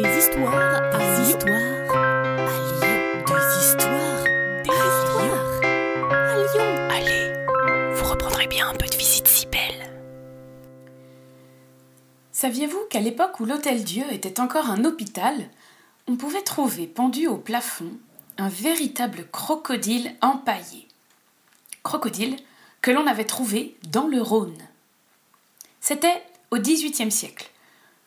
Des histoires à histoires à Lyon. Des histoires, des histoires à Lyon. Allez, vous reprendrez bien un peu de visite si belle. Saviez-vous qu'à l'époque où l'Hôtel Dieu était encore un hôpital, on pouvait trouver pendu au plafond un véritable crocodile empaillé? Crocodile que l'on avait trouvé dans le Rhône. C'était au XVIIIe siècle.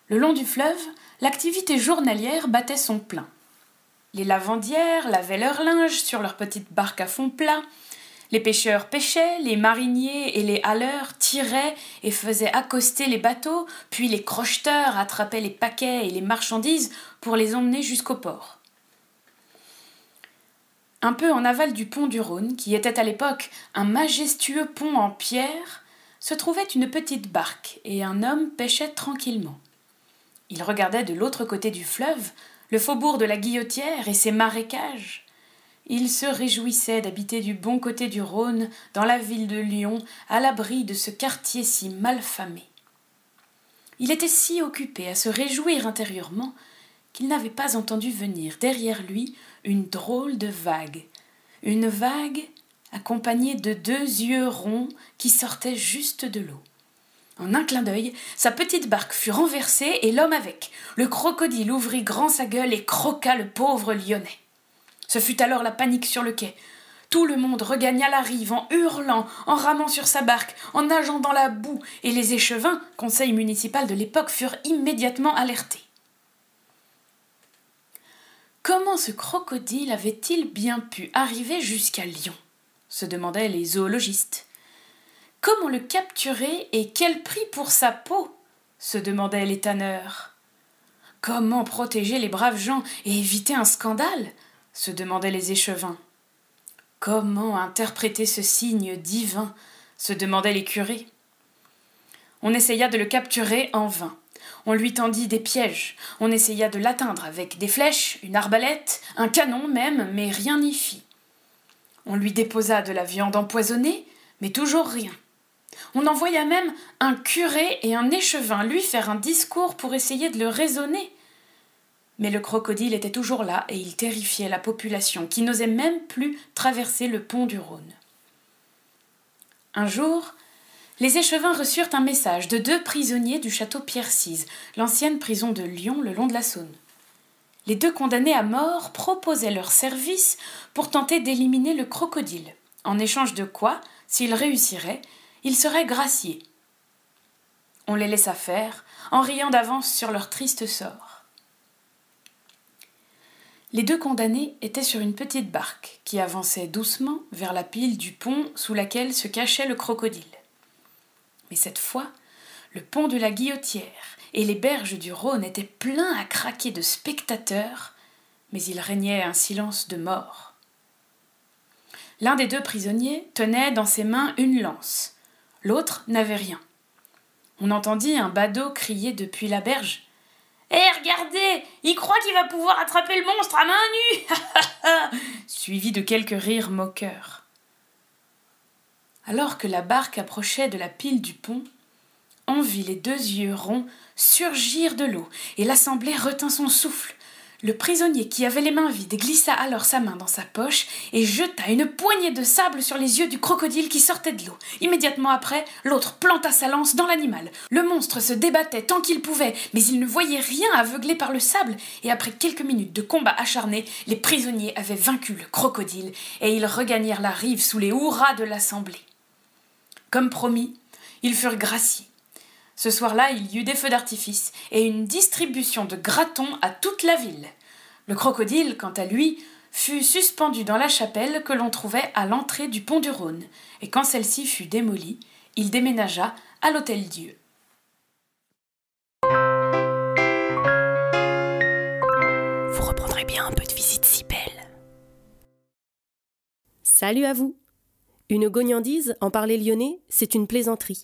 Le long du fleuve, l'activité journalière battait son plein. Les lavandières lavaient leur linge sur leurs petites barques à fond plat, les pêcheurs pêchaient, les mariniers et les haleurs tiraient et faisaient accoster les bateaux, puis les crocheteurs attrapaient les paquets et les marchandises pour les emmener jusqu'au port. Un peu en aval du pont du Rhône, qui était à l'époque un majestueux pont en pierre, se trouvait une petite barque, et un homme pêchait tranquillement. Il regardait de l'autre côté du fleuve le faubourg de la Guillotière et ses marécages. Il se réjouissait d'habiter du bon côté du Rhône, dans la ville de Lyon, à l'abri de ce quartier si malfamé. Il était si occupé à se réjouir intérieurement qu'il n'avait pas entendu venir derrière lui une drôle de vague, une vague accompagnée de deux yeux ronds qui sortaient juste de l'eau. En un clin d'œil, sa petite barque fut renversée et l'homme avec. Le crocodile ouvrit grand sa gueule et croqua le pauvre lyonnais. Ce fut alors la panique sur le quai. Tout le monde regagna la rive en hurlant, en ramant sur sa barque, en nageant dans la boue, et les échevins, conseil municipal de l'époque, furent immédiatement alertés. Comment ce crocodile avait-il bien pu arriver jusqu'à Lyon? se demandaient les zoologistes. Comment le capturer et quel prix pour sa peau se demandaient les tanneurs. Comment protéger les braves gens et éviter un scandale se demandaient les échevins. Comment interpréter ce signe divin se demandaient les curés. On essaya de le capturer en vain. On lui tendit des pièges, on essaya de l'atteindre avec des flèches, une arbalète, un canon même, mais rien n'y fit. On lui déposa de la viande empoisonnée, mais toujours rien. On envoya même un curé et un échevin lui faire un discours pour essayer de le raisonner, mais le crocodile était toujours là et il terrifiait la population qui n'osait même plus traverser le pont du Rhône. Un jour, les échevins reçurent un message de deux prisonniers du château Pierre-Cise, l'ancienne prison de Lyon le long de la Saône. Les deux condamnés à mort proposaient leur service pour tenter d'éliminer le crocodile, en échange de quoi, s'ils réussiraient, ils seraient graciés. On les laissa faire, en riant d'avance sur leur triste sort. Les deux condamnés étaient sur une petite barque qui avançait doucement vers la pile du pont sous laquelle se cachait le crocodile. Mais cette fois, le pont de la Guillotière et les berges du Rhône étaient pleins à craquer de spectateurs, mais il régnait un silence de mort. L'un des deux prisonniers tenait dans ses mains une lance, l'autre n'avait rien. On entendit un badaud crier depuis la berge Hé, eh, regardez Il croit qu'il va pouvoir attraper le monstre à main nue Suivi de quelques rires moqueurs. Alors que la barque approchait de la pile du pont, on vit les deux yeux ronds surgir de l'eau, et l'assemblée retint son souffle, le prisonnier qui avait les mains vides glissa alors sa main dans sa poche et jeta une poignée de sable sur les yeux du crocodile qui sortait de l'eau. Immédiatement après, l'autre planta sa lance dans l'animal. Le monstre se débattait tant qu'il pouvait, mais il ne voyait rien aveuglé par le sable, et après quelques minutes de combat acharné, les prisonniers avaient vaincu le crocodile, et ils regagnèrent la rive sous les hurrahs de l'assemblée. Comme promis, ils furent graciés. Ce soir-là, il y eut des feux d'artifice et une distribution de gratons à toute la ville. Le crocodile, quant à lui, fut suspendu dans la chapelle que l'on trouvait à l'entrée du pont du Rhône, et quand celle-ci fut démolie, il déménagea à l'Hôtel Dieu. Vous reprendrez bien un peu de visite si belle. Salut à vous Une gognandise, en parler lyonnais, c'est une plaisanterie.